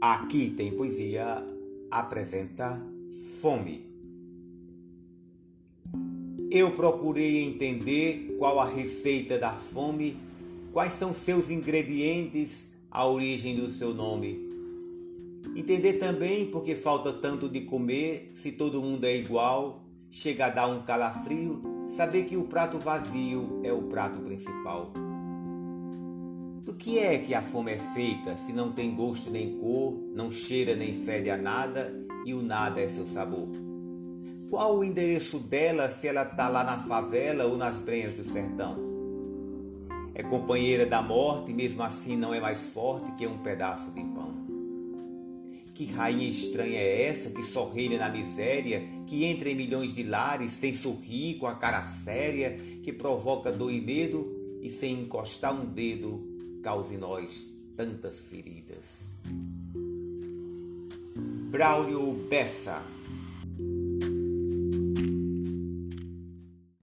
Aqui tem poesia apresenta fome. Eu procurei entender qual a receita da fome, quais são seus ingredientes, a origem do seu nome. Entender também porque falta tanto de comer, se todo mundo é igual, chega a dar um calafrio, saber que o prato vazio é o prato principal. Que é que a fome é feita se não tem gosto nem cor, não cheira nem fede a nada e o nada é seu sabor? Qual o endereço dela se ela tá lá na favela ou nas brenhas do sertão? É companheira da morte, mesmo assim não é mais forte que um pedaço de pão. Que rainha estranha é essa que só reina na miséria, que entra em milhões de lares sem sorrir, com a cara séria, que provoca dor e medo e sem encostar um dedo cause em nós tantas feridas. Braulio Bessa